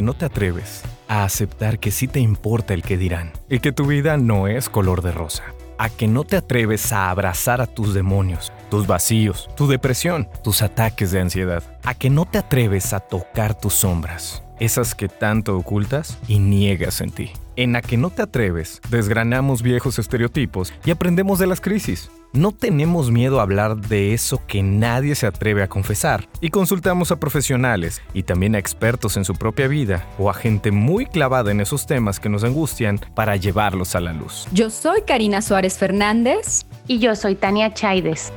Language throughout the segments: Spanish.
que no te atreves a aceptar que sí te importa el que dirán y que tu vida no es color de rosa. A que no te atreves a abrazar a tus demonios, tus vacíos, tu depresión, tus ataques de ansiedad. A que no te atreves a tocar tus sombras, esas que tanto ocultas y niegas en ti. En A que no te atreves, desgranamos viejos estereotipos y aprendemos de las crisis. No tenemos miedo a hablar de eso que nadie se atreve a confesar y consultamos a profesionales y también a expertos en su propia vida o a gente muy clavada en esos temas que nos angustian para llevarlos a la luz. Yo soy Karina Suárez Fernández y yo soy Tania Chaides.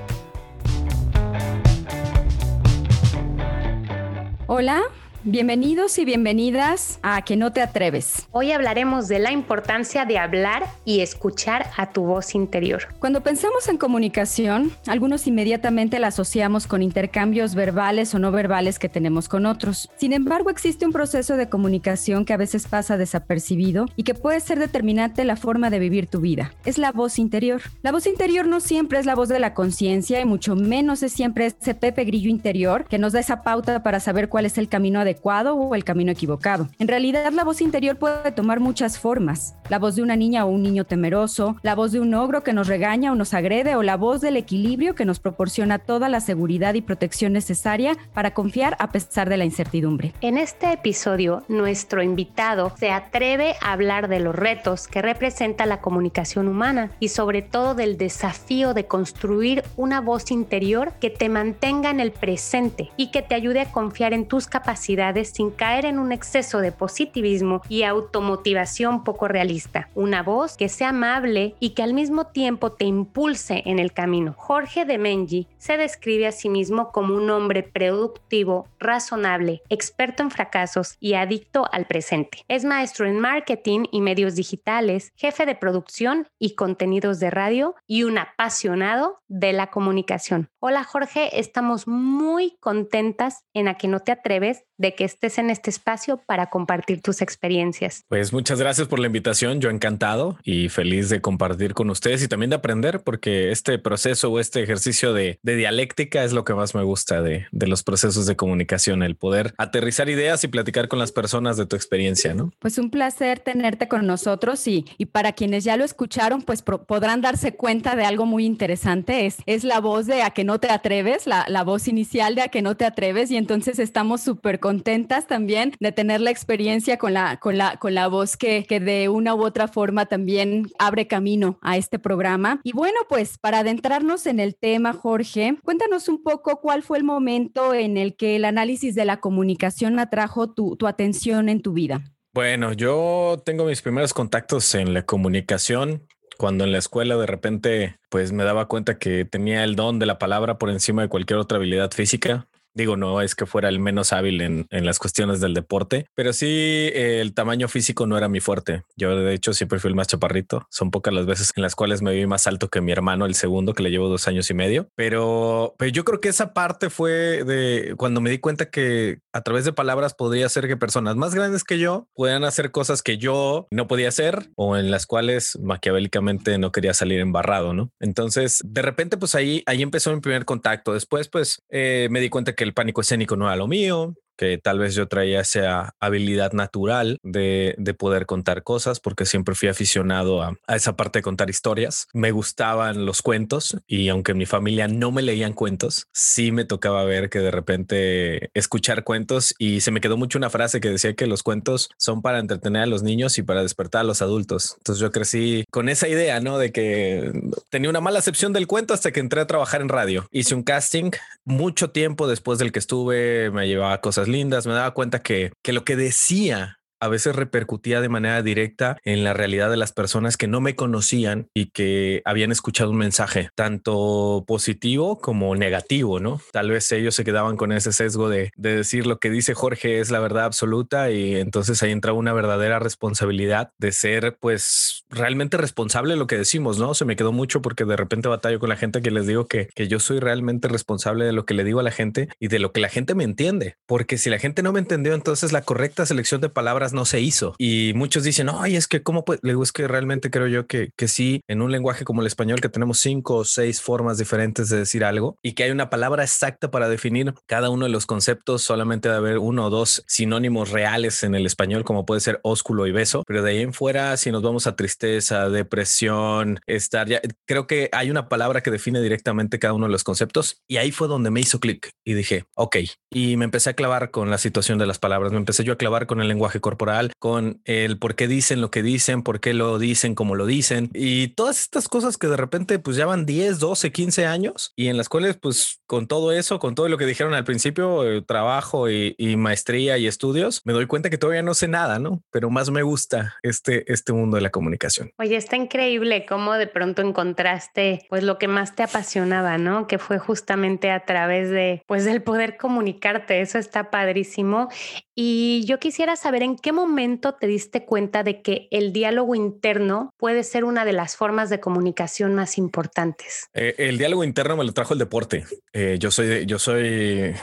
Hola, Bienvenidos y bienvenidas a Que no te atreves. Hoy hablaremos de la importancia de hablar y escuchar a tu voz interior. Cuando pensamos en comunicación, algunos inmediatamente la asociamos con intercambios verbales o no verbales que tenemos con otros. Sin embargo, existe un proceso de comunicación que a veces pasa desapercibido y que puede ser determinante la forma de vivir tu vida. Es la voz interior. La voz interior no siempre es la voz de la conciencia y mucho menos es siempre ese Pepe Grillo interior que nos da esa pauta para saber cuál es el camino adecuado o el camino equivocado. En realidad, la voz interior puede tomar muchas formas. La voz de una niña o un niño temeroso, la voz de un ogro que nos regaña o nos agrede, o la voz del equilibrio que nos proporciona toda la seguridad y protección necesaria para confiar a pesar de la incertidumbre. En este episodio, nuestro invitado se atreve a hablar de los retos que representa la comunicación humana y sobre todo del desafío de construir una voz interior que te mantenga en el presente y que te ayude a confiar en tus capacidades sin caer en un exceso de positivismo y automotivación poco realista. Una voz que sea amable y que al mismo tiempo te impulse en el camino. Jorge de Menji se describe a sí mismo como un hombre productivo, razonable, experto en fracasos y adicto al presente. Es maestro en marketing y medios digitales, jefe de producción y contenidos de radio y un apasionado de la comunicación. Hola Jorge, estamos muy contentas en A que no te atreves de que estés en este espacio para compartir tus experiencias. Pues muchas gracias por la invitación, yo encantado y feliz de compartir con ustedes y también de aprender, porque este proceso o este ejercicio de, dialéctica es lo que más me gusta de, los procesos de comunicación, el poder aterrizar ideas y platicar con las personas de tu experiencia, ¿no? Pues un placer tenerte con nosotros y, y para quienes ya lo escucharon, pues podrán darse cuenta de algo muy interesante, es, es la voz de a que no te atreves, la, la voz inicial de a que no te atreves y entonces estamos súper contentas también de tener la experiencia con la, con la, con la voz que, que de una u otra forma también abre camino a este programa. Y bueno, pues para adentrarnos en el tema, Jorge, cuéntanos un poco cuál fue el momento en el que el análisis de la comunicación atrajo tu, tu atención en tu vida. Bueno, yo tengo mis primeros contactos en la comunicación cuando en la escuela de repente pues me daba cuenta que tenía el don de la palabra por encima de cualquier otra habilidad física. Digo, no es que fuera el menos hábil en, en, las cuestiones del deporte, pero sí eh, el tamaño físico no era mi fuerte. Yo de hecho siempre fui el más chaparrito. Son pocas las veces en las cuales me vi más alto que mi hermano, el segundo, que le llevo dos años y medio. Pero, pero yo creo que esa parte fue de cuando me di cuenta que a través de palabras podría ser que personas más grandes que yo puedan hacer cosas que yo no podía hacer o en las cuales maquiavélicamente no quería salir embarrado, ¿no? Entonces, de repente, pues ahí, ahí empezó mi primer contacto. Después, pues eh, me di cuenta que el pánico escénico no era lo mío, que tal vez yo traía esa habilidad natural de, de poder contar cosas, porque siempre fui aficionado a, a, esa parte de contar historias. Me gustaban los cuentos y aunque mi familia no me leían cuentos, sí me tocaba ver que de repente escuchar cuentos y se me quedó mucho una frase que decía que los cuentos son para entretener a los niños y para despertar a los adultos. Entonces yo crecí con esa idea, ¿no? De que tenía una mala acepción del cuento hasta que entré a trabajar en radio. Hice un casting mucho tiempo después del que estuve, me llevaba cosas lindas, me daba cuenta que, que lo que decía a veces repercutía de manera directa en la realidad de las personas que no me conocían y que habían escuchado un mensaje tanto positivo como negativo, ¿no? Tal vez ellos se quedaban con ese sesgo de, de decir lo que dice Jorge es la verdad absoluta y entonces ahí entra una verdadera responsabilidad de ser pues realmente responsable de lo que decimos, ¿no? Se me quedó mucho porque de repente batallo con la gente que les digo que, que yo soy realmente responsable de lo que le digo a la gente y de lo que la gente me entiende, porque si la gente no me entendió, entonces la correcta selección de palabras no se hizo. Y muchos dicen, ay, es que cómo le digo, es que realmente creo yo que, que sí, en un lenguaje como el español, que tenemos cinco o seis formas diferentes de decir algo y que hay una palabra exacta para definir cada uno de los conceptos, solamente de haber uno o dos sinónimos reales en el español, como puede ser ósculo y beso, pero de ahí en fuera, si nos vamos a tristeza, depresión, estar ya, creo que hay una palabra que define directamente cada uno de los conceptos y ahí fue donde me hizo clic y dije, ok, y me empecé a clavar con la situación de las palabras, me empecé yo a clavar con el lenguaje corporal, con el por qué dicen lo que dicen, por qué lo dicen como lo dicen y todas estas cosas que de repente pues ya van 10, 12, 15 años y en las cuales pues con todo eso, con todo lo que dijeron al principio, eh, trabajo y, y, maestría y estudios, me doy cuenta que todavía no sé nada, ¿no? Pero más me gusta este, este mundo de la comunicación. Oye, está increíble cómo de pronto encontraste pues lo que más te apasionaba, ¿no? Que fue justamente a través de pues del poder comunicarte. Eso está padrísimo. Y yo quisiera saber en qué momento te diste cuenta de que el diálogo interno puede ser una de las formas de comunicación más importantes. Eh, el diálogo interno me lo trajo el deporte. Eh, yo soy, yo soy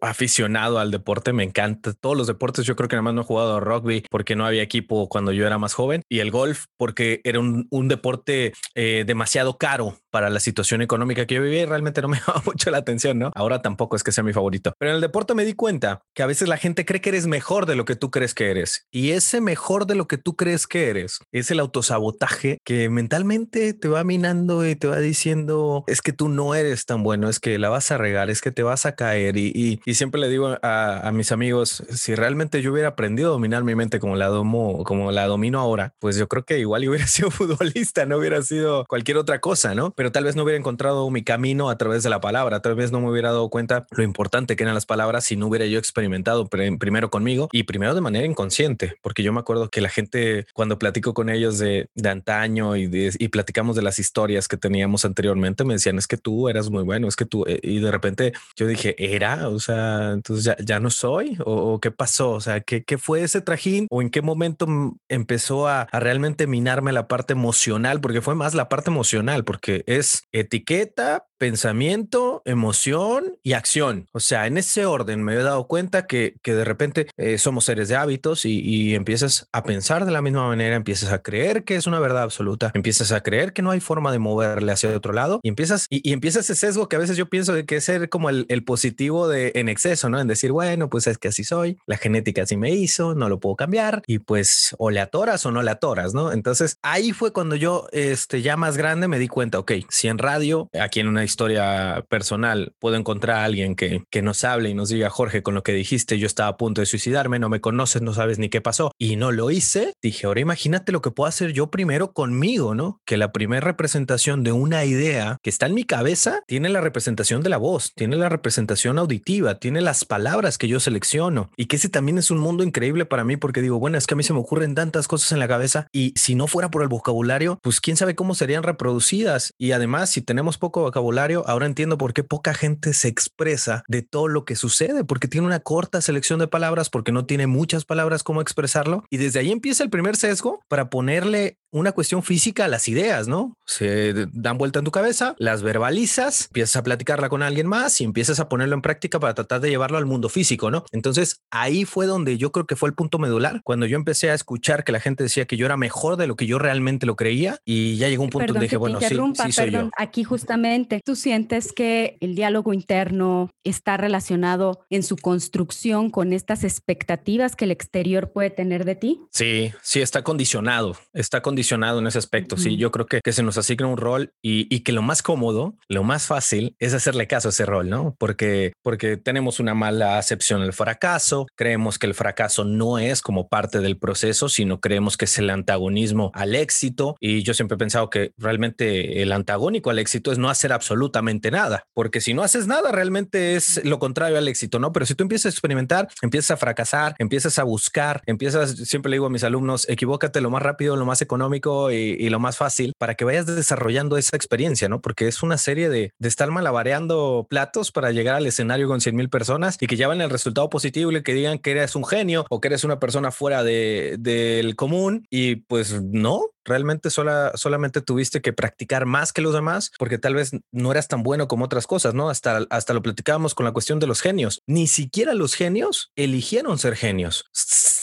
aficionado al deporte, me encanta todos los deportes. Yo creo que nada más no he jugado rugby porque no había equipo cuando yo era más joven y el golf porque era un, un deporte eh, demasiado caro para la situación económica que yo vivía y realmente no me llamaba mucho la atención, ¿no? Ahora tampoco es que sea mi favorito, pero en el deporte me di cuenta que a veces la gente cree que eres mejor de lo que tú crees que eres y ese mejor de lo que tú crees que eres es el autosabotaje que mentalmente te va minando y te va diciendo es que tú no eres tan bueno, es que la vas a regar, es que te vas a caer y, y, y siempre le digo a, a, mis amigos, si realmente yo hubiera aprendido a dominar mi mente como la domo, como la domino ahora, pues yo creo que igual hubiera sido futbolista, no hubiera sido cualquier otra cosa, ¿no? Pero tal vez no hubiera encontrado mi camino a través de la palabra, tal vez no me hubiera dado cuenta lo importante que eran las palabras si no hubiera yo experimentado primero conmigo y primero de manera inconsciente, porque yo me acuerdo que la gente cuando platico con ellos de, de antaño y, platicamos de las historias que teníamos anteriormente, me decían, es que tú eras muy bueno, es que tú, eh, y de repente yo dije, era, o sea, entonces ya, ya no soy, o, o, qué pasó, o sea, ¿qué, ¿qué, fue ese trajín, o en qué momento empezó a, a realmente minarme la parte emocional, porque fue más la parte emocional, porque es etiqueta, pensamiento, emoción y acción. O sea, en ese orden me he dado cuenta que, que de repente eh, somos seres de hábitos y, y, empiezas a pensar de la misma manera, empiezas a creer que es una verdad absoluta, empiezas a creer que no hay forma de moverle hacia otro lado y empiezas y, y ese sesgo que a veces yo pienso de que es ser como el, el, positivo de en exceso, ¿no? En decir, bueno, pues es que así soy, la genética así me hizo, no lo puedo cambiar y pues o le o no le atoras, ¿no? Entonces ahí fue cuando yo, este, ya más grande me di cuenta, ok, si en radio, aquí en una historia personal, puedo encontrar a alguien que, que nos hable y nos diga, Jorge, con lo que dijiste, yo estaba a punto de suicidarme, no me conoces, no sabes ni qué pasó y no lo hice. Dije, ahora imagínate lo que puedo hacer yo primero conmigo, ¿no? Que la primera representación de una idea que está en mi cabeza tiene la representación de la voz, tiene la representación auditiva, tiene las palabras que yo selecciono y que ese también es un mundo increíble para mí porque digo, bueno, es que a mí se me ocurren tantas cosas en la cabeza y si no fuera por el vocabulario, pues quién sabe cómo serían reproducidas y además si tenemos poco vocabulario, ahora entiendo por qué poca gente se expresa de todo lo que sucede, porque tiene una corta selección de palabras, porque no tiene muchas palabras cómo expresarlo. Y desde ahí empieza el primer sesgo para ponerle una cuestión física las ideas, ¿no? Se dan vuelta en tu cabeza, las verbalizas, empiezas a platicarla con alguien más y empiezas a ponerlo en práctica para tratar de llevarlo al mundo físico, ¿no? Entonces ahí fue donde yo creo que fue el punto medular, cuando yo empecé a escuchar que la gente decía que yo era mejor de lo que yo realmente lo creía y ya llegó un punto perdón, donde dije, bueno, sí, sí soy perdón, yo. Aquí justamente, ¿tú sientes que el diálogo interno está relacionado en su construcción con estas expectativas que el exterior puede tener de ti? Sí, sí, está condicionado, está condicionado en ese aspecto. Uh -huh. Sí, yo creo que, que, se nos asigna un rol y, y, que lo más cómodo, lo más fácil es hacerle caso a ese rol, ¿no? Porque, porque tenemos una mala acepción del fracaso, creemos que el fracaso no es como parte del proceso, sino creemos que es el antagonismo al éxito. Y yo siempre he pensado que realmente el antagónico al éxito es no hacer absolutamente nada, porque si no haces nada, realmente es lo contrario al éxito, ¿no? Pero si tú empiezas a experimentar, empiezas a fracasar, empiezas a buscar, empiezas, siempre le digo a mis alumnos, equivócate lo más rápido, lo más económico y, y lo más fácil para que vayas desarrollando esa experiencia, ¿no? Porque es una serie de, de estar malabareando platos para llegar al escenario con 100 mil personas y que llevan el resultado positivo y que digan que eres un genio o que eres una persona fuera de, del común y pues no, realmente sola, solamente tuviste que practicar más que los demás porque tal vez no eras tan bueno como otras cosas, ¿no? Hasta, hasta lo platicábamos con la cuestión de los genios. Ni siquiera los genios eligieron ser genios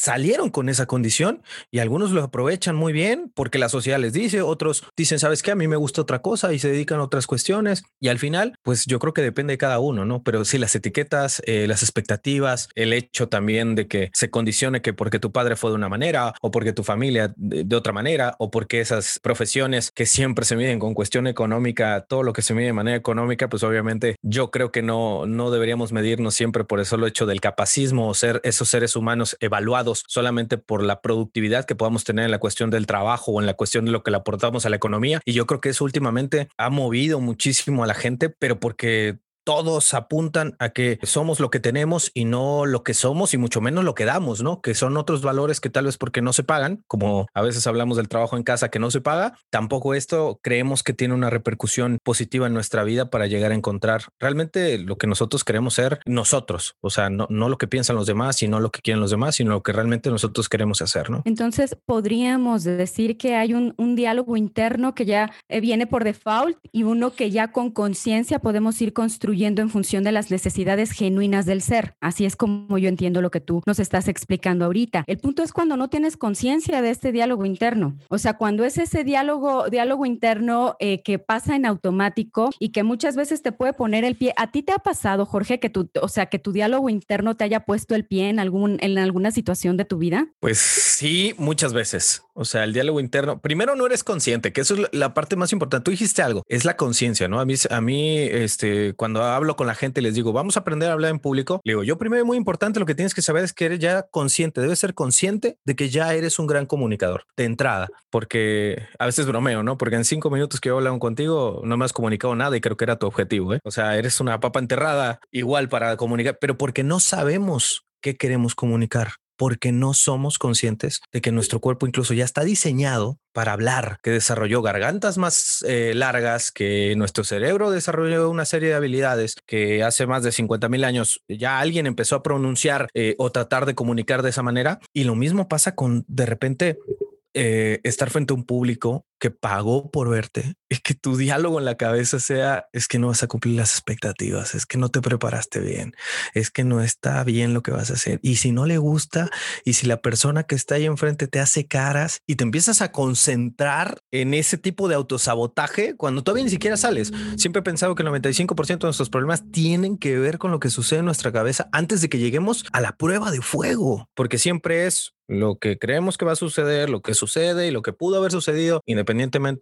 salieron con esa condición y algunos lo aprovechan muy bien porque la sociedad les dice, otros dicen, sabes qué, a mí me gusta otra cosa y se dedican a otras cuestiones y al final, pues yo creo que depende de cada uno, ¿no? Pero sí, las etiquetas, eh, las expectativas, el hecho también de que se condicione que porque tu padre fue de una manera o porque tu familia de, otra manera o porque esas profesiones que siempre se miden con cuestión económica, todo lo que se mide de manera económica, pues obviamente yo creo que no, no deberíamos medirnos siempre por el solo hecho del capacismo o ser esos seres humanos evaluados solamente por la productividad que podamos tener en la cuestión del trabajo o en la cuestión de lo que le aportamos a la economía. Y yo creo que eso últimamente ha movido muchísimo a la gente, pero porque todos apuntan a que somos lo que tenemos y no lo que somos y mucho menos lo que damos, ¿no? Que son otros valores que tal vez porque no se pagan, como a veces hablamos del trabajo en casa que no se paga, tampoco esto creemos que tiene una repercusión positiva en nuestra vida para llegar a encontrar realmente lo que nosotros queremos ser nosotros, o sea, no, no lo que piensan los demás y no lo que quieren los demás, sino lo que realmente nosotros queremos hacer, ¿no? Entonces, podríamos decir que hay un, un diálogo interno que ya eh, viene por default y uno que ya con conciencia podemos ir construyendo en función de las necesidades genuinas del ser. Así es como yo entiendo lo que tú nos estás explicando ahorita. El punto es cuando no tienes conciencia de este diálogo interno. O sea, cuando es ese diálogo, diálogo interno eh, que pasa en automático y que muchas veces te puede poner el pie. ¿A ti te ha pasado, Jorge, que tu, o sea, que tu diálogo interno te haya puesto el pie en algún, en alguna situación de tu vida? Pues sí, muchas veces. O sea, el diálogo interno, primero no eres consciente, que eso es la parte más importante. Tú dijiste algo, es la conciencia, ¿no? A mí, a mí, este, cuando hablo con la gente les digo, vamos a aprender a hablar en público, le digo, yo primero muy importante, lo que tienes que saber es que eres ya consciente, debes ser consciente de que ya eres un gran comunicador de entrada, porque a veces bromeo, ¿no? Porque en cinco minutos que yo hablo contigo no me has comunicado nada y creo que era tu objetivo, ¿eh? O sea, eres una papa enterrada igual para comunicar, pero porque no sabemos qué queremos comunicar porque no somos conscientes de que nuestro cuerpo incluso ya está diseñado para hablar, que desarrolló gargantas más eh, largas, que nuestro cerebro desarrolló una serie de habilidades que hace más de 50 mil años ya alguien empezó a pronunciar eh, o tratar de comunicar de esa manera. Y lo mismo pasa con de repente eh, estar frente a un público que pagó por verte y que tu diálogo en la cabeza sea es que no vas a cumplir las expectativas, es que no te preparaste bien, es que no está bien lo que vas a hacer. Y si no le gusta y si la persona que está ahí enfrente te hace caras y te empiezas a concentrar en ese tipo de autosabotaje cuando todavía ni siquiera sales. Siempre he pensado que el 95% de nuestros problemas tienen que ver con lo que sucede en nuestra cabeza antes de que lleguemos a la prueba de fuego, porque siempre es lo que creemos que va a suceder, lo que sucede y lo que pudo haber sucedido,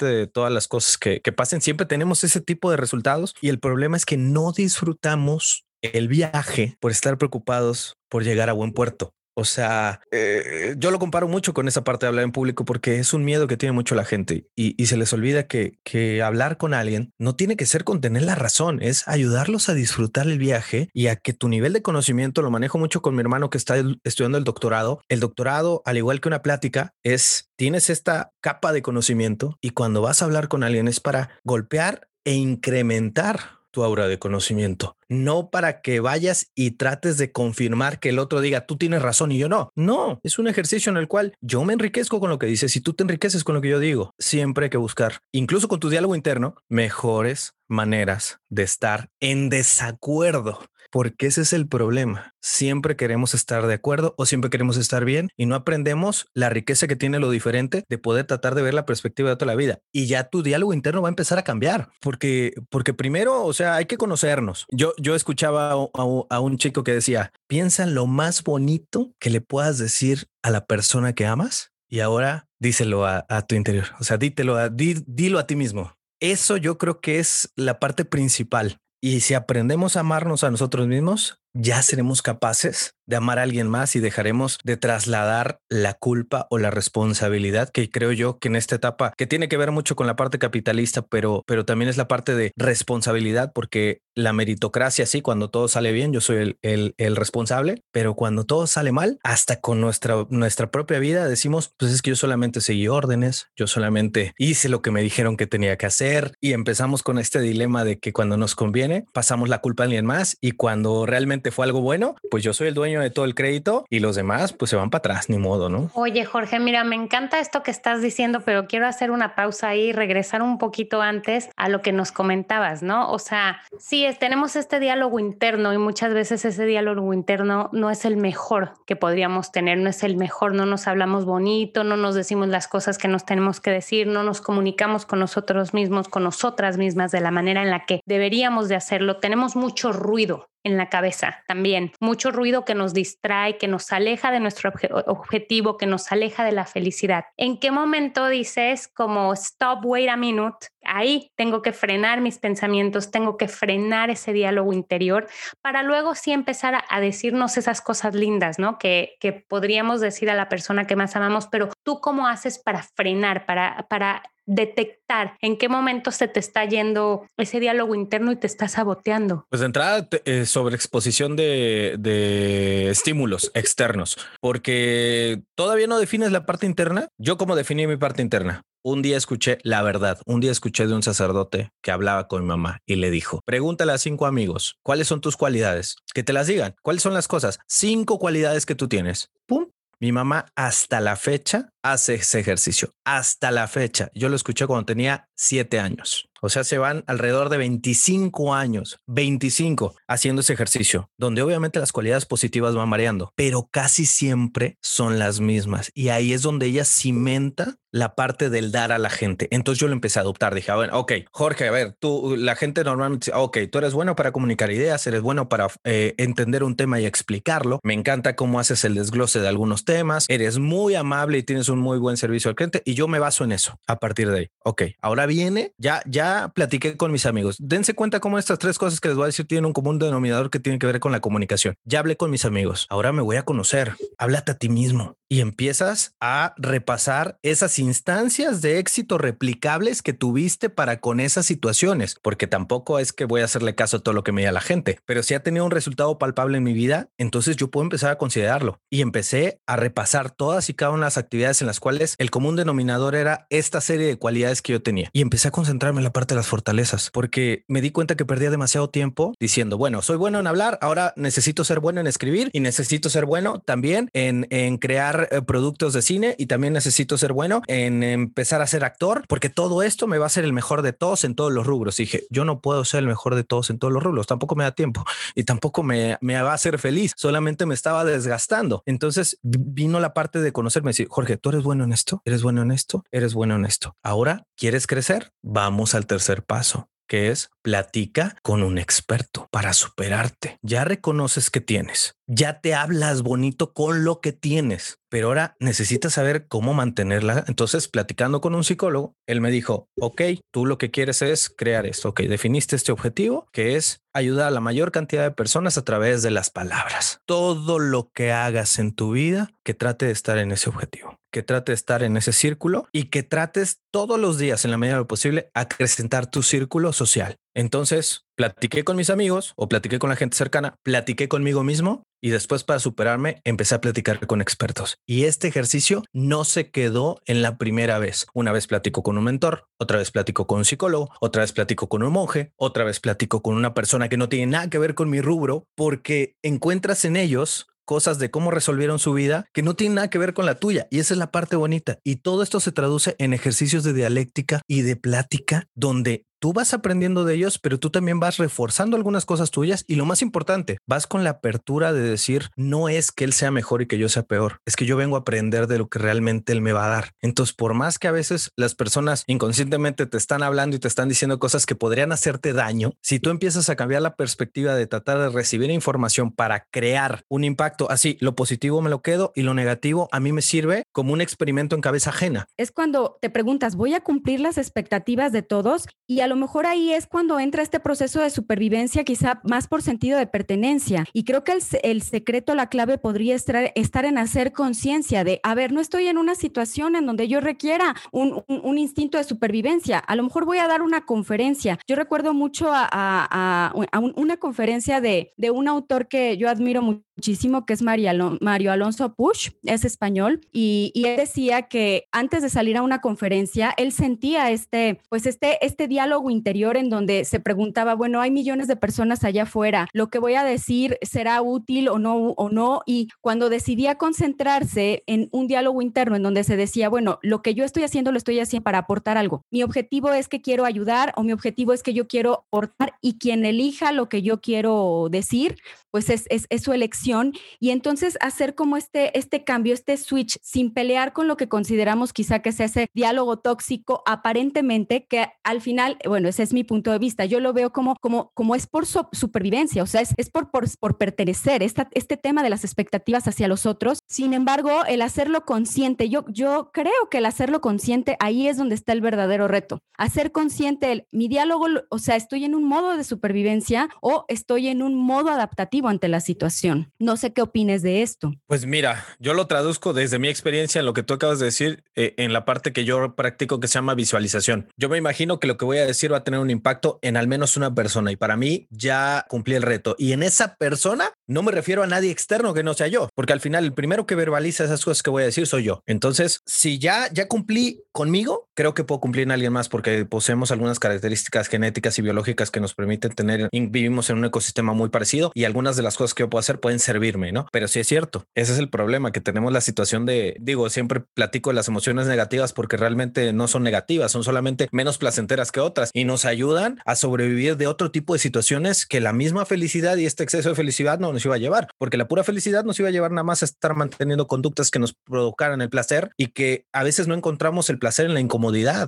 de todas las cosas que, pasen, siempre tenemos ese tipo de resultados y el problema es que no disfrutamos el viaje por estar preocupados por llegar a buen puerto. O sea, eh, yo lo comparo mucho con esa parte de hablar en público porque es un miedo que tiene mucho la gente y, se les olvida que, que, hablar con alguien no tiene que ser con tener la razón, es ayudarlos a disfrutar el viaje y a que tu nivel de conocimiento, lo manejo mucho con mi hermano que está estudiando el doctorado. El doctorado, al igual que una plática, es tienes esta capa de conocimiento y cuando vas a hablar con alguien es para golpear e incrementar tu aura de conocimiento, no para que vayas y trates de confirmar que el otro diga tú tienes razón y yo no. No, es un ejercicio en el cual yo me enriquezco con lo que dices y tú te enriqueces con lo que yo digo. Siempre hay que buscar, incluso con tu diálogo interno, mejores maneras de estar en desacuerdo porque ese es el problema. Siempre queremos estar de acuerdo o siempre queremos estar bien y no aprendemos la riqueza que tiene lo diferente de poder tratar de ver la perspectiva de toda la vida. Y ya tu diálogo interno va a empezar a cambiar, porque, porque primero, o sea, hay que conocernos. Yo, yo escuchaba a, un chico que decía, piensa en lo más bonito que le puedas decir a la persona que amas y ahora díselo a, tu interior. O sea, dítelo, a, dilo a ti mismo. Eso yo creo que es la parte principal. Y si aprendemos a amarnos a nosotros mismos, ya seremos capaces de amar a alguien más y dejaremos de trasladar la culpa o la responsabilidad que creo yo que en esta etapa que tiene que ver mucho con la parte capitalista, pero, pero también es la parte de responsabilidad porque la meritocracia, sí, cuando todo sale bien, yo soy el, el, responsable, pero cuando todo sale mal, hasta con nuestra, nuestra propia vida decimos, pues es que yo solamente seguí órdenes, yo solamente hice lo que me dijeron que tenía que hacer y empezamos con este dilema de que cuando nos conviene pasamos la culpa a alguien más y cuando realmente fue algo bueno, pues yo soy el dueño dueño de todo el crédito y los demás pues se van para atrás, ni modo, ¿no? Oye, Jorge, mira, me encanta esto que estás diciendo, pero quiero hacer una pausa ahí y regresar un poquito antes a lo que nos comentabas, ¿no? O sea, sí, tenemos este diálogo interno y muchas veces ese diálogo interno no es el mejor que podríamos tener, no es el mejor, no nos hablamos bonito, no nos decimos las cosas que nos tenemos que decir, no nos comunicamos con nosotros mismos, con nosotras mismas de la manera en la que deberíamos de hacerlo. Tenemos mucho ruido en la cabeza también. Mucho ruido que nos distrae, que nos aleja de nuestro objetivo, que nos aleja de la felicidad. ¿En qué momento dices como stop, wait a minute? Ahí tengo que frenar mis pensamientos, tengo que frenar ese diálogo interior para luego sí empezar a, decirnos esas cosas lindas, ¿no? Que, podríamos decir a la persona que más amamos, pero tú cómo haces para frenar, para, para detectar en qué momento se te está yendo ese diálogo interno y te está saboteando? Pues de entrada, eh, sobre exposición de, de, estímulos externos, porque todavía no defines la parte interna. Yo como definí mi parte interna. Un día escuché la verdad, un día escuché de un sacerdote que hablaba con mi mamá y le dijo, pregúntale a cinco amigos, ¿cuáles son tus cualidades? Que te las digan, ¿cuáles son las cosas? Cinco cualidades que tú tienes. ¡Pum! Mi mamá hasta la fecha hace ese ejercicio. Hasta la fecha. Yo lo escuché cuando tenía siete años. O sea, se van alrededor de 25 años, 25 haciendo ese ejercicio, donde obviamente las cualidades positivas van variando, pero casi siempre son las mismas. Y ahí es donde ella cimenta la parte del dar a la gente. Entonces yo lo empecé a adoptar. Dije, bueno, ok, Jorge, a ver, tú, la gente normalmente, ok, tú eres bueno para comunicar ideas, eres bueno para eh, entender un tema y explicarlo. Me encanta cómo haces el desglose de algunos temas. Eres muy amable y tienes un muy buen servicio al cliente. Y yo me baso en eso a partir de ahí. Ok, ahora viene, ya, ya platiqué con mis amigos. Dense cuenta cómo estas tres cosas que les voy a decir tienen un común denominador que tiene que ver con la comunicación. Ya hablé con mis amigos. Ahora me voy a conocer. Háblate a ti mismo y empiezas a repasar esas instancias de éxito replicables que tuviste para con esas situaciones, porque tampoco es que voy a hacerle caso a todo lo que me diga la gente, pero si ha tenido un resultado palpable en mi vida, entonces yo puedo empezar a considerarlo. Y empecé a repasar todas y cada una de las actividades en las cuales el común denominador era esta serie de cualidades que yo tenía. Y empecé a concentrarme en la parte de las fortalezas, porque me di cuenta que perdía demasiado tiempo diciendo, bueno, soy bueno en hablar, ahora necesito ser bueno en escribir y necesito ser bueno también en, en crear eh, productos de cine y también necesito ser bueno en empezar a ser actor, porque todo esto me va a ser el mejor de todos en todos los rubros. dije, yo no puedo ser el mejor de todos en todos los rubros, tampoco me da tiempo y tampoco me, me va a hacer feliz, solamente me estaba desgastando. Entonces vino la parte de conocerme y decir, Jorge, tú eres bueno en esto, eres bueno en esto, eres bueno en esto. Ahora, ¿quieres crecer? Vamos al tercer paso que es platica con un experto para superarte. Ya reconoces que tienes, ya te hablas bonito con lo que tienes, pero ahora necesitas saber cómo mantenerla. Entonces, platicando con un psicólogo, él me dijo, ok, tú lo que quieres es crear esto, ok, definiste este objetivo que es ayudar a la mayor cantidad de personas a través de las palabras. Todo lo que hagas en tu vida que trate de estar en ese objetivo que trate de estar en ese círculo y que trates todos los días, en la medida de lo posible, acrecentar tu círculo social. Entonces, platiqué con mis amigos o platiqué con la gente cercana, platiqué conmigo mismo y después para superarme empecé a platicar con expertos. Y este ejercicio no se quedó en la primera vez. Una vez platico con un mentor, otra vez platico con un psicólogo, otra vez platico con un monje, otra vez platico con una persona que no tiene nada que ver con mi rubro, porque encuentras en ellos cosas de cómo resolvieron su vida que no tienen nada que ver con la tuya. Y esa es la parte bonita. Y todo esto se traduce en ejercicios de dialéctica y de plática donde tú vas aprendiendo de ellos, pero tú también vas reforzando algunas cosas tuyas y lo más importante, vas con la apertura de decir, no es que él sea mejor y que yo sea peor, es que yo vengo a aprender de lo que realmente él me va a dar. Entonces, por más que a veces las personas inconscientemente te están hablando y te están diciendo cosas que podrían hacerte daño, si tú empiezas a cambiar la perspectiva de tratar de recibir información para crear un impacto, así lo positivo me lo quedo y lo negativo a mí me sirve como un experimento en cabeza ajena. Es cuando te preguntas, ¿voy a cumplir las expectativas de todos? Y a lo mejor ahí es cuando entra este proceso de supervivencia, quizá más por sentido de pertenencia. Y creo que el, secreto, la clave podría estar, en hacer conciencia de, a ver, no estoy en una situación en donde yo requiera un, instinto de supervivencia. A lo mejor voy a dar una conferencia. Yo recuerdo mucho a, una conferencia de, de un autor que yo admiro muchísimo, que es Mario, Alonso Push, es español, y, y, él decía que antes de salir a una conferencia, él sentía este, pues este, este diálogo interior en donde se preguntaba, bueno, hay millones de personas allá afuera, lo que voy a decir será útil o no, o no. Y cuando decidía concentrarse en un diálogo interno en donde se decía, bueno, lo que yo estoy haciendo lo estoy haciendo para aportar algo. Mi objetivo es que quiero ayudar o mi objetivo es que yo quiero aportar y quien elija lo que yo quiero decir, pues es, su elección. Y entonces hacer como este, este cambio, este switch, sin pelear con lo que consideramos quizá que es ese diálogo tóxico, aparentemente, que al final, bueno, ese es mi punto de vista. Yo lo veo como, como, como es por supervivencia, o sea, es, por, por, por, pertenecer, esta, este tema de las expectativas hacia los otros. Sin embargo, el hacerlo consciente, yo, yo creo que el hacerlo consciente, ahí es donde está el verdadero reto. Hacer consciente el, mi diálogo, o sea, estoy en un modo de supervivencia o estoy en un modo adaptativo ante la situación. No sé qué opines de esto. Pues mira, yo lo traduzco desde mi experiencia en lo que tú acabas de decir, eh, en la parte que yo practico que se llama visualización. Yo me imagino que lo que voy a decir va a tener un impacto en al menos una persona y para mí ya cumplí el reto. Y en esa persona no me refiero a nadie externo que no sea yo, porque al final el primero que verbaliza esas cosas que voy a decir soy yo. Entonces, si ya, ya cumplí conmigo, creo que puedo cumplir en alguien más porque poseemos algunas características genéticas y biológicas que nos permiten tener, vivimos en un ecosistema muy parecido y algunas de las cosas que yo puedo hacer pueden servirme, ¿no? Pero sí es cierto, ese es el problema, que tenemos la situación de, digo, siempre platico de las emociones negativas porque realmente no son negativas, son solamente menos placenteras que otras y nos ayudan a sobrevivir de otro tipo de situaciones que la misma felicidad y este exceso de felicidad no nos iba a llevar, porque la pura felicidad nos iba a llevar nada más a estar manteniendo conductas que nos provocaran el placer y que a veces no encontramos el placer en la incomodidad.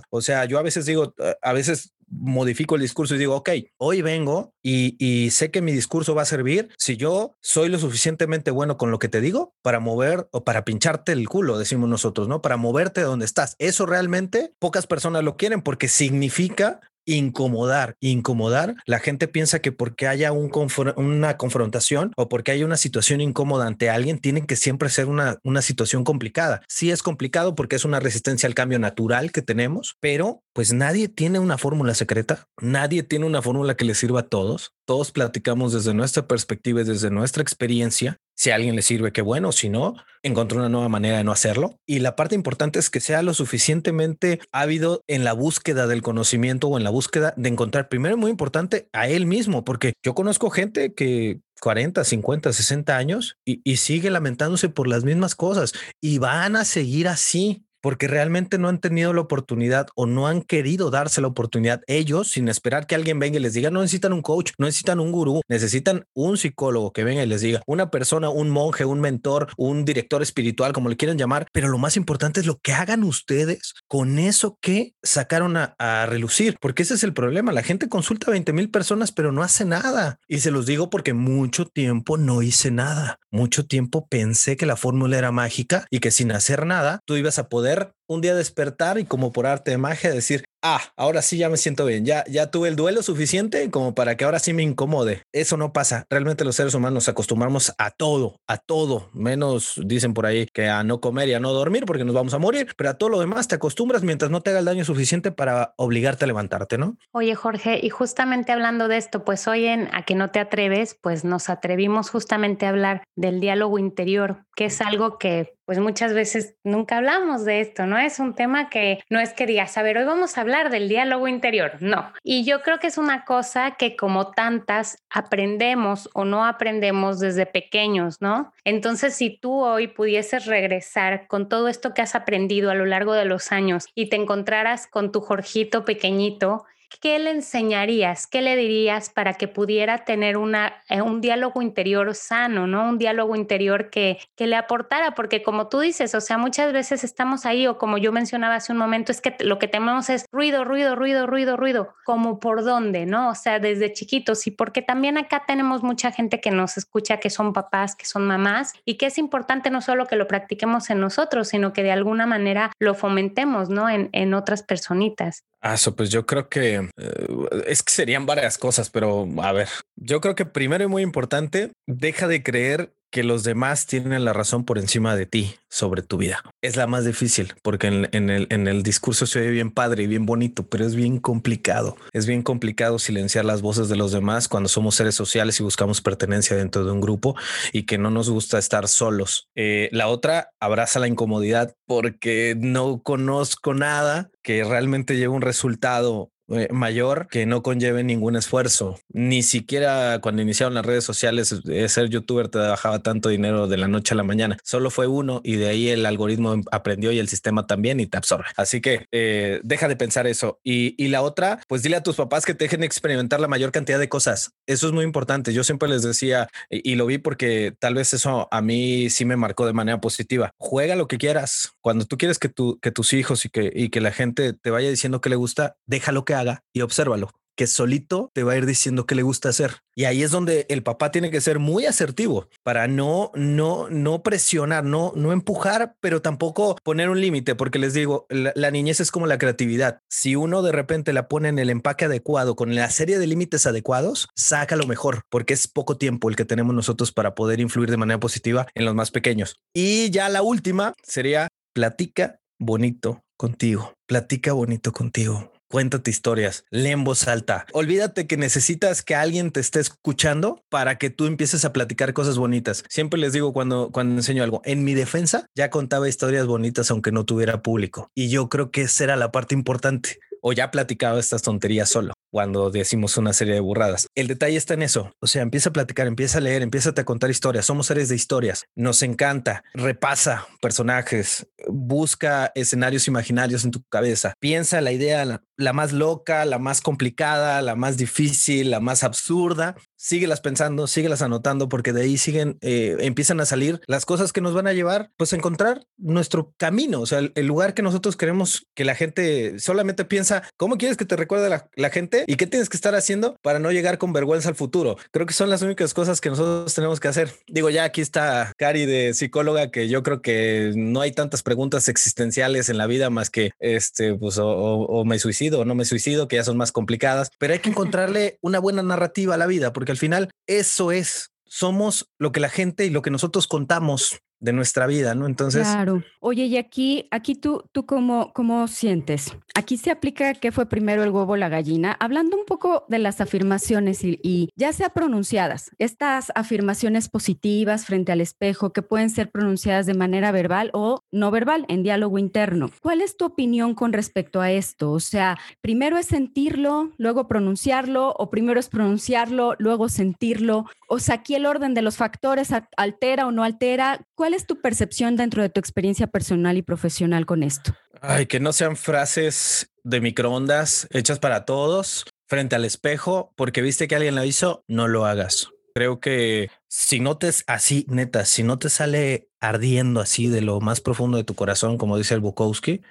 O sea, yo a veces digo, a veces modifico el discurso y digo, ok, hoy vengo y, y, sé que mi discurso va a servir si yo soy lo suficientemente bueno con lo que te digo para mover o para pincharte el culo, decimos nosotros, ¿no? Para moverte de donde estás. Eso realmente pocas personas lo quieren porque significa incomodar, incomodar. La gente piensa que porque haya un una confrontación o porque haya una situación incómoda ante alguien, tiene que siempre ser una, una situación complicada. Sí es complicado porque es una resistencia al cambio natural que tenemos, pero pues nadie tiene una fórmula secreta, nadie tiene una fórmula que le sirva a todos. Todos platicamos desde nuestra perspectiva y desde nuestra experiencia si a alguien le sirve, qué bueno. Si no, encontró una nueva manera de no hacerlo. Y la parte importante es que sea lo suficientemente ávido en la búsqueda del conocimiento o en la búsqueda de encontrar, primero, muy importante, a él mismo, porque yo conozco gente que 40, 50, 60 años y, y sigue lamentándose por las mismas cosas y van a seguir así porque realmente no han tenido la oportunidad o no han querido darse la oportunidad ellos sin esperar que alguien venga y les diga, no necesitan un coach, no necesitan un gurú, necesitan un psicólogo que venga y les diga, una persona, un monje, un mentor, un director espiritual, como le quieran llamar, pero lo más importante es lo que hagan ustedes con eso que sacaron a, relucir, porque ese es el problema, la gente consulta a 20 mil personas, pero no hace nada. Y se los digo porque mucho tiempo no hice nada, mucho tiempo pensé que la fórmula era mágica y que sin hacer nada tú ibas a poder un día despertar y como por arte de magia decir, ah, ahora sí ya me siento bien, ya, ya tuve el duelo suficiente como para que ahora sí me incomode. Eso no pasa. Realmente los seres humanos nos acostumbramos a todo, a todo, menos dicen por ahí que a no comer y a no dormir porque nos vamos a morir, pero a todo lo demás te acostumbras mientras no te haga el daño suficiente para obligarte a levantarte, ¿no? Oye, Jorge, y justamente hablando de esto, pues hoy en A que no te atreves, pues nos atrevimos justamente a hablar del diálogo interior, que es algo que pues muchas veces nunca hablamos de esto, ¿no? Es un tema que no es que digas, a ver, hoy vamos a hablar del diálogo interior, no. Y yo creo que es una cosa que como tantas aprendemos o no aprendemos desde pequeños, ¿no? Entonces, si tú hoy pudieses regresar con todo esto que has aprendido a lo largo de los años y te encontraras con tu Jorgito pequeñito, ¿qué le enseñarías? ¿Qué le dirías para que pudiera tener una, eh, un diálogo interior sano, ¿no? Un diálogo interior que, que le aportara, porque como tú dices, o sea, muchas veces estamos ahí o como yo mencionaba hace un momento, es que lo que tenemos es ruido, ruido, ruido, ruido, ruido, como por dónde, ¿no? O sea, desde chiquitos y porque también acá tenemos mucha gente que nos escucha, que son papás, que son mamás y que es importante no solo que lo practiquemos en nosotros, sino que de alguna manera lo fomentemos, ¿no? En, en otras personitas. Ah, pues yo creo que eh, es que serían varias cosas, pero a ver, yo creo que primero y muy importante, deja de creer que los demás tienen la razón por encima de ti sobre tu vida. Es la más difícil porque en, el, discurso se ve bien padre y bien bonito, pero es bien complicado. Es bien complicado silenciar las voces de los demás cuando somos seres sociales y buscamos pertenencia dentro de un grupo y que no nos gusta estar solos. Eh, la otra, abraza la incomodidad porque no conozco nada que realmente lleve un resultado eh, mayor que no conlleve ningún esfuerzo. Ni siquiera cuando iniciaron las redes sociales, eh, ser youtuber te bajaba tanto dinero de la noche a la mañana. Solo fue uno y de ahí el algoritmo aprendió y el sistema también y te absorbe. Así que eh, deja de pensar eso. Y, y la otra, pues dile a tus papás que te dejen experimentar la mayor cantidad de cosas. Eso es muy importante. Yo siempre les decía y, lo vi porque tal vez eso a mí sí me marcó de manera positiva. Juega lo que quieras. Cuando tú quieres que, tu, que tus hijos y que, y que la gente te vaya diciendo que le gusta, déjalo que haga y obsérvalo que solito te va a ir diciendo qué le gusta hacer. Y ahí es donde el papá tiene que ser muy asertivo para no, no, no presionar, no, no empujar, pero tampoco poner un límite, porque les digo, la, niñez es como la creatividad. Si uno de repente la pone en el empaque adecuado, con la serie de límites adecuados, saca lo mejor, porque es poco tiempo el que tenemos nosotros para poder influir de manera positiva en los más pequeños. Y ya la última sería platica bonito contigo, platica bonito contigo cuéntate historias, lee en voz alta. Olvídate que necesitas que alguien te esté escuchando para que tú empieces a platicar cosas bonitas. Siempre les digo cuando, cuando enseño algo, en mi defensa ya contaba historias bonitas aunque no tuviera público. Y yo creo que esa era la parte importante. O ya platicaba estas tonterías solo cuando decimos una serie de burradas. El detalle está en eso. O sea, empieza a platicar, empieza a leer, empieza a contar historias. Somos seres de historias. Nos encanta. Repasa personajes, busca escenarios imaginarios en tu cabeza. Piensa la idea, la, más loca, la más complicada, la más difícil, la más absurda. Síguelas pensando, síguelas anotando, porque de ahí siguen, eh, empiezan a salir las cosas que nos van a llevar, pues a encontrar nuestro camino. O sea, el, lugar que nosotros queremos que la gente solamente piensa, ¿cómo quieres que te recuerde la, la gente? Y qué tienes que estar haciendo para no llegar con vergüenza al futuro. Creo que son las únicas cosas que nosotros tenemos que hacer. Digo, ya aquí está Cari de psicóloga, que yo creo que no hay tantas preguntas existenciales en la vida más que este, pues o, me suicido o no me suicido, que ya son más complicadas, pero hay que encontrarle una buena narrativa a la vida, porque al final eso es somos lo que la gente y lo que nosotros contamos de nuestra vida, ¿no? Entonces. Claro. Oye, y aquí, aquí tú, tú cómo, cómo sientes? Aquí se aplica qué fue primero el huevo o la gallina. Hablando un poco de las afirmaciones y, y, ya sea pronunciadas, estas afirmaciones positivas frente al espejo que pueden ser pronunciadas de manera verbal o no verbal en diálogo interno. ¿Cuál es tu opinión con respecto a esto? O sea, primero es sentirlo, luego pronunciarlo, o primero es pronunciarlo, luego sentirlo. O sea, aquí el orden de los factores altera o no altera. ¿Cuál es tu percepción dentro de tu experiencia personal y profesional con esto? Ay, que no sean frases de microondas hechas para todos frente al espejo porque viste que alguien lo hizo, no lo hagas. Creo que si no te así, neta, si no te sale ardiendo así de lo más profundo de tu corazón, como dice el Bukowski,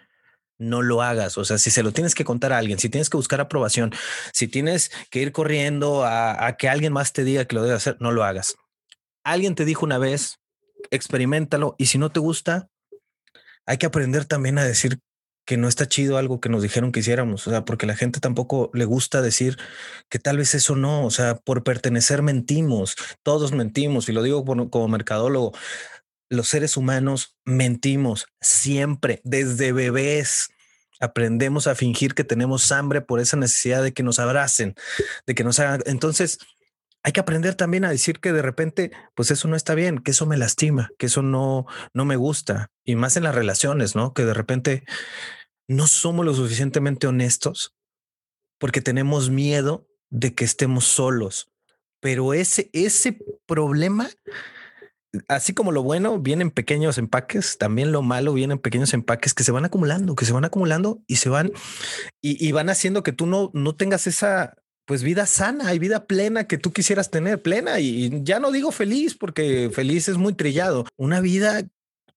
no lo hagas. O sea, si se lo tienes que contar a alguien, si tienes que buscar aprobación, si tienes que ir corriendo a, que alguien más te diga que lo debe hacer, no lo hagas. Alguien te dijo una vez, experimentalo y si no te gusta, hay que aprender también a decir que no está chido algo que nos dijeron que hiciéramos, o sea, porque la gente tampoco le gusta decir que tal vez eso no, o sea, por pertenecer mentimos, todos mentimos, y lo digo como mercadólogo, los seres humanos mentimos siempre, desde bebés. Aprendemos a fingir que tenemos hambre por esa necesidad de que nos abracen, de que nos hagan. Entonces, hay que aprender también a decir que de repente, pues eso no está bien, que eso me lastima, que eso no, no me gusta. Y más en las relaciones, ¿no? Que de repente no somos lo suficientemente honestos porque tenemos miedo de que estemos solos. Pero ese, ese problema, así como lo bueno viene en pequeños empaques, también lo malo viene en pequeños empaques que se van acumulando, que se van acumulando y se van y, y van haciendo que tú no, no tengas esa pues vida sana y vida plena que tú quisieras tener, plena y ya no digo feliz porque feliz es muy trillado, una vida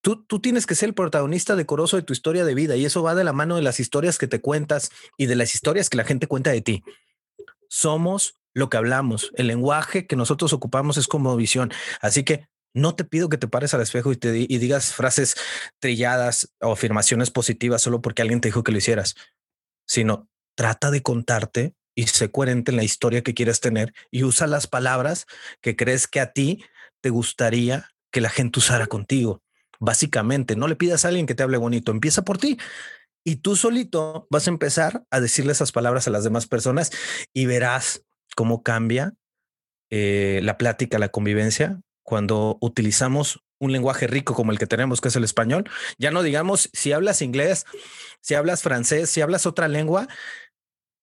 Tú, tú, tienes que ser el protagonista decoroso de tu historia de vida y eso va de la mano de las historias que te cuentas y de las historias que la gente cuenta de ti. Somos lo que hablamos, el lenguaje que nosotros ocupamos es como visión. Así que no te pido que te pares al espejo y, te, digas frases trilladas o afirmaciones positivas solo porque alguien te dijo que lo hicieras, sino trata de contarte y sé coherente en la historia que quieres tener y usa las palabras que crees que a ti te gustaría que la gente usara contigo. Básicamente, no le pidas a alguien que te hable bonito, empieza por ti. Y tú solito vas a empezar a decirle esas palabras a las demás personas y verás cómo cambia eh, la plática, la convivencia, cuando utilizamos un lenguaje rico como el que tenemos, que es el español. Ya no digamos si hablas inglés, si hablas francés, si hablas otra lengua,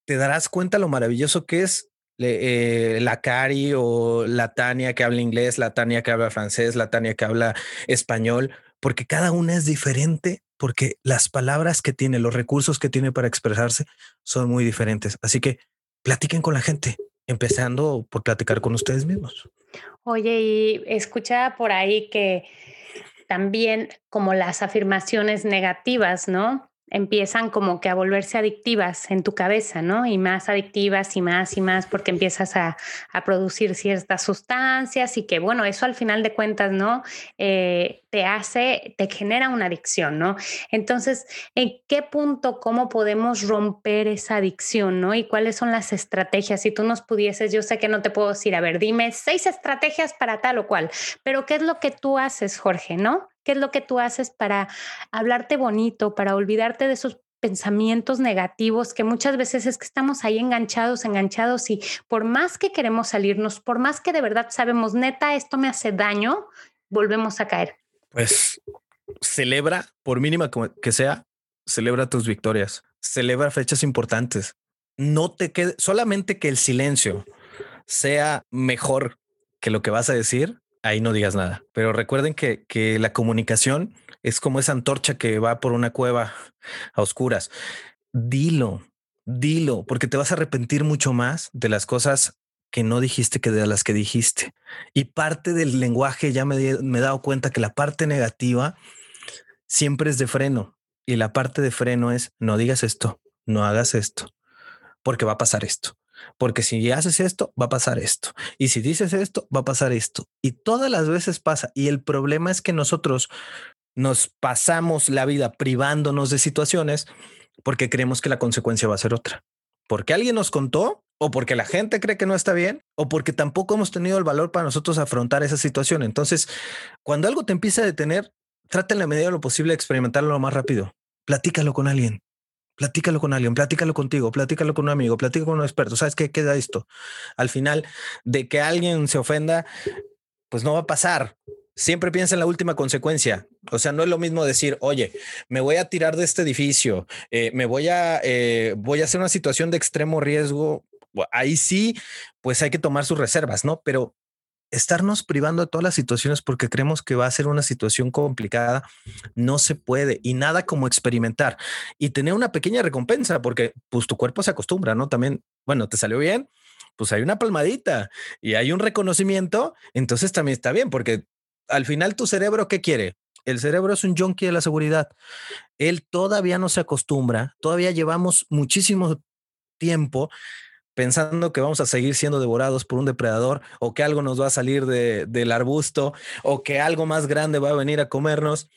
te darás cuenta lo maravilloso que es eh, la Cari o la Tania que habla inglés, la Tania que habla francés, la Tania que habla español, porque cada una es diferente, porque las palabras que tiene, los recursos que tiene para expresarse son muy diferentes. Así que platiquen con la gente, empezando por platicar con ustedes mismos. Oye, y escucha por ahí que también como las afirmaciones negativas, ¿no? Empiezan como que a volverse adictivas en tu cabeza, ¿no? Y más adictivas y más y más porque empiezas a, producir ciertas sustancias y que, bueno, eso al final de cuentas, ¿no? Eh, te hace, te genera una adicción, ¿no? Entonces, ¿en qué punto, cómo podemos romper esa adicción, ¿no? Y cuáles son las estrategias? Si tú nos pudieses, yo sé que no te puedo decir, a ver, dime seis estrategias para tal o cual, pero ¿qué es lo que tú haces, Jorge, ¿no? ¿Qué es lo que tú haces para hablarte bonito, para olvidarte de esos pensamientos negativos que muchas veces es que estamos ahí enganchados, enganchados y por más que queremos salirnos, por más que de verdad sabemos, neta, esto me hace daño, volvemos a caer. Pues celebra, por mínima que sea, celebra tus victorias, celebra fechas importantes. No te quede solamente que el silencio sea mejor que lo que vas a decir, ahí no digas nada. Pero recuerden que, que la comunicación es como esa antorcha que va por una cueva a oscuras. Dilo, dilo, porque te vas a arrepentir mucho más de las cosas que no dijiste que de las que dijiste. Y parte del lenguaje ya me, me he dado cuenta que la parte negativa siempre es de freno y la parte de freno es no digas esto, no hagas esto, porque va a pasar esto. Porque si haces esto, va a pasar esto. Y si dices esto, va a pasar esto. Y todas las veces pasa. Y el problema es que nosotros nos pasamos la vida privándonos de situaciones porque creemos que la consecuencia va a ser otra. Porque alguien nos contó o porque la gente cree que no está bien o porque tampoco hemos tenido el valor para nosotros afrontar esa situación. Entonces, cuando algo te empieza a detener, trata en la medida de lo posible de experimentarlo lo más rápido. Platícalo con alguien. Platícalo con alguien, platícalo contigo, platícalo con un amigo, platícalo con un experto. ¿Sabes qué queda esto? Al final, de que alguien se ofenda, pues no va a pasar. Siempre piensa en la última consecuencia. O sea, no es lo mismo decir, oye, me voy a tirar de este edificio, eh, me voy a, eh, voy a hacer una situación de extremo riesgo. Ahí sí, pues hay que tomar sus reservas, ¿no? Pero estarnos privando de todas las situaciones porque creemos que va a ser una situación complicada, no se puede y nada como experimentar y tener una pequeña recompensa porque pues tu cuerpo se acostumbra, ¿no? También, bueno, te salió bien, pues hay una palmadita y hay un reconocimiento, entonces también está bien porque al final tu cerebro, ¿qué quiere? El cerebro es un junkie de la seguridad. Él todavía no se acostumbra, todavía llevamos muchísimo tiempo pensando que vamos a seguir siendo devorados por un depredador o que algo nos va a salir del arbusto o que algo más grande va a venir a comernos.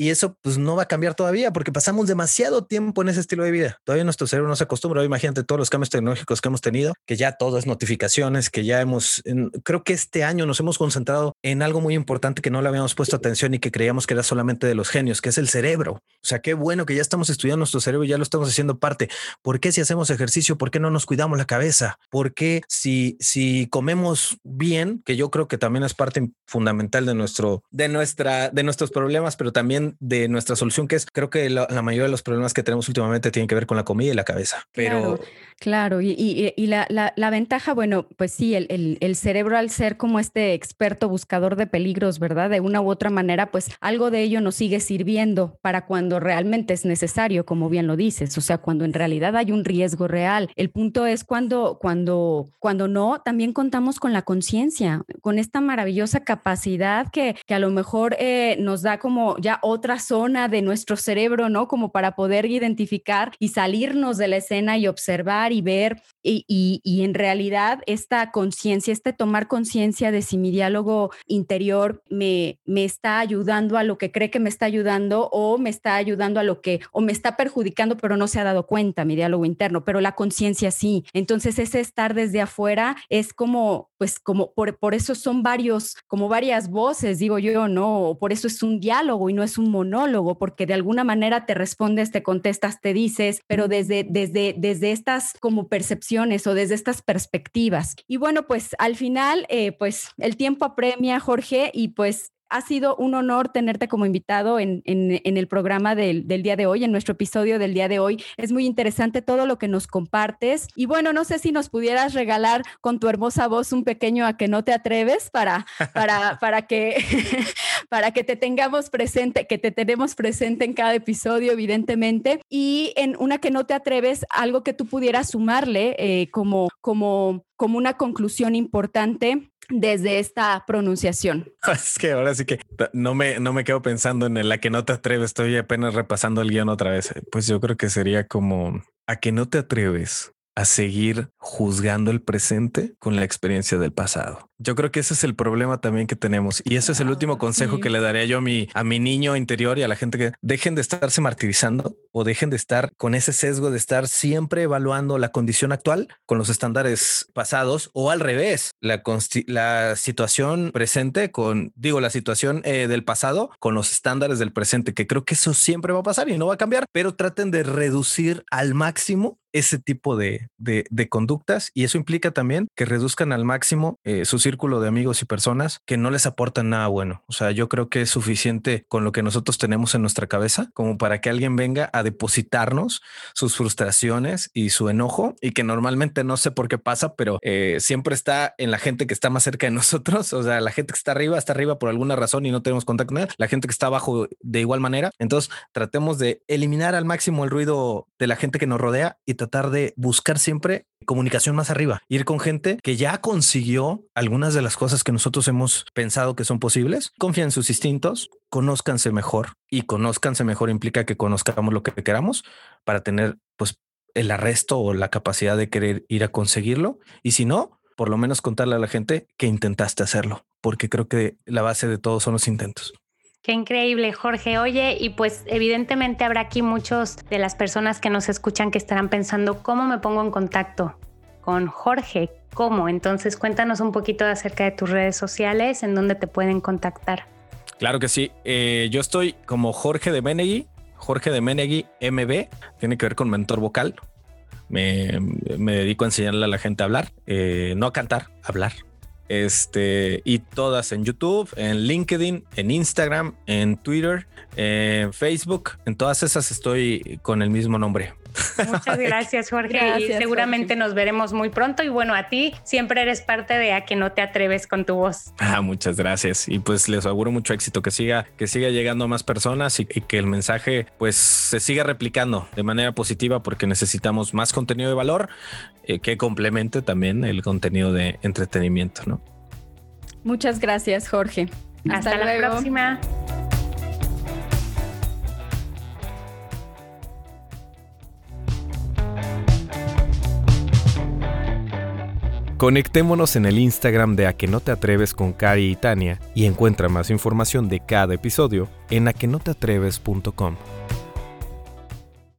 Y eso pues no va a cambiar todavía porque pasamos demasiado tiempo en ese estilo de vida. Todavía nuestro cerebro no se acostumbra. Imagínate todos los cambios tecnológicos que hemos tenido, que ya todo es notificaciones, que ya hemos, creo que este año nos hemos concentrado en algo muy importante que no le habíamos puesto atención y que creíamos que era solamente de los genios, que es el cerebro. O sea, qué bueno que ya estamos estudiando nuestro cerebro y ya lo estamos haciendo parte. ¿Por qué si hacemos ejercicio, por qué no nos cuidamos la cabeza? ¿Por qué si, si comemos bien, que yo creo que también es parte fundamental de nuestro, de nuestra, de nuestros problemas, pero también de nuestra solución, que es creo que la, mayoría de los problemas que tenemos últimamente tienen que ver con la comida y la cabeza. Pero claro, y, y, la, la, ventaja, bueno, pues sí, el, el, cerebro al ser como este experto buscador de peligros, ¿verdad? De una u otra manera, pues algo de ello nos sigue sirviendo para cuando realmente es necesario, como bien lo dices, o sea, cuando en realidad hay un riesgo real. El punto es cuando, cuando, cuando no, también contamos con la conciencia, con esta maravillosa capacidad que, que a lo mejor eh, nos da como ya otra zona de nuestro cerebro, ¿no? Como para poder identificar y salirnos de la escena y observar y ver. Y, y, en realidad esta conciencia, este tomar conciencia de si mi diálogo interior me, me está ayudando a lo que cree que me está ayudando o me está ayudando a lo que, o me está perjudicando, pero no se ha dado cuenta mi diálogo interno, pero la conciencia sí. Entonces ese estar desde afuera es como, pues como, por, por eso son varios, como varias voces, digo yo, ¿no? Por eso es un diálogo y no es un monólogo, porque de alguna manera te respondes, te contestas, te dices, pero desde, desde, desde estas como percepciones o desde estas perspectivas. Y bueno, pues al final, eh, pues el tiempo apremia, Jorge, y pues ha sido un honor tenerte como invitado en, el programa del, del, día de hoy, en nuestro episodio del día de hoy. Es muy interesante todo lo que nos compartes. Y bueno, no sé si nos pudieras regalar con tu hermosa voz un pequeño a que no te atreves para, para, para, que, para que te tengamos presente, que te tenemos presente en cada episodio, evidentemente. Y en una que no te atreves, algo que tú pudieras sumarle eh, como, como, como una conclusión importante desde esta pronunciación. Es que ahora sí que no me, no me quedo pensando en la que no te atreves, estoy apenas repasando el guion otra vez. Pues yo creo que sería como a que no te atreves a seguir juzgando el presente con la experiencia del pasado. Yo creo que ese es el problema también que tenemos. Y ese es el último consejo que le daría yo a mi a mi niño interior y a la gente que dejen de estarse martirizando o dejen de estar con ese sesgo de estar siempre evaluando la condición actual con los estándares pasados o al revés, la la situación presente con digo la situación eh, del pasado con los estándares del presente, que creo que eso siempre va a pasar y no va a cambiar, pero traten de reducir al máximo ese tipo de, de, conductas. Y eso implica también que reduzcan al máximo eh, su círculo de amigos y personas que no les aportan nada bueno. O sea, yo creo que es suficiente con lo que nosotros tenemos en nuestra cabeza como para que alguien venga a depositarnos sus frustraciones y su enojo y que normalmente no sé por qué pasa, pero eh, siempre está en la gente que está más cerca de nosotros. O sea, la gente que está arriba está arriba por alguna razón y no tenemos contacto con él. La gente que está abajo de igual manera. Entonces tratemos de eliminar al máximo el ruido de la gente que nos rodea y tratar de buscar siempre comunicación más arriba, ir con gente que ya consiguió algunas de las cosas que nosotros hemos pensado que son posibles, confía en sus instintos, conózcanse mejor y conózcanse mejor implica que conozcamos lo que queramos para tener pues el arresto o la capacidad de querer ir a conseguirlo y si no, por lo menos contarle a la gente que intentaste hacerlo, porque creo que la base de todo son los intentos. Qué increíble, Jorge. Oye, y pues evidentemente habrá aquí muchos de las personas que nos escuchan que estarán pensando, ¿cómo me pongo en contacto con Jorge? ¿Cómo? Entonces cuéntanos un poquito acerca de tus redes sociales, en dónde te pueden contactar. Claro que sí. Eh, yo estoy como Jorge de Menegui, Jorge de Menegui MB, tiene que ver con mentor vocal. Me, dedico a enseñarle a la gente a hablar, eh, no a cantar, a hablar. Este, y todas en YouTube, en LinkedIn, en Instagram, en Twitter, en Facebook. En todas esas estoy con el mismo nombre. Muchas gracias, Jorge. y seguramente nos veremos muy pronto. Y bueno, a ti siempre eres parte de a que no te atreves con tu voz. Ah, muchas gracias. Y pues les auguro mucho éxito, que siga, que siga llegando a más personas y, que el mensaje pues se siga replicando de manera positiva porque necesitamos más contenido de valor eh, que complemente también el contenido de entretenimiento, ¿no? Muchas gracias, Jorge. Hasta, la próxima. Conectémonos en el Instagram de A que no te atreves con Cari y Tania y encuentra más información de cada episodio en aquenoteatreves.com.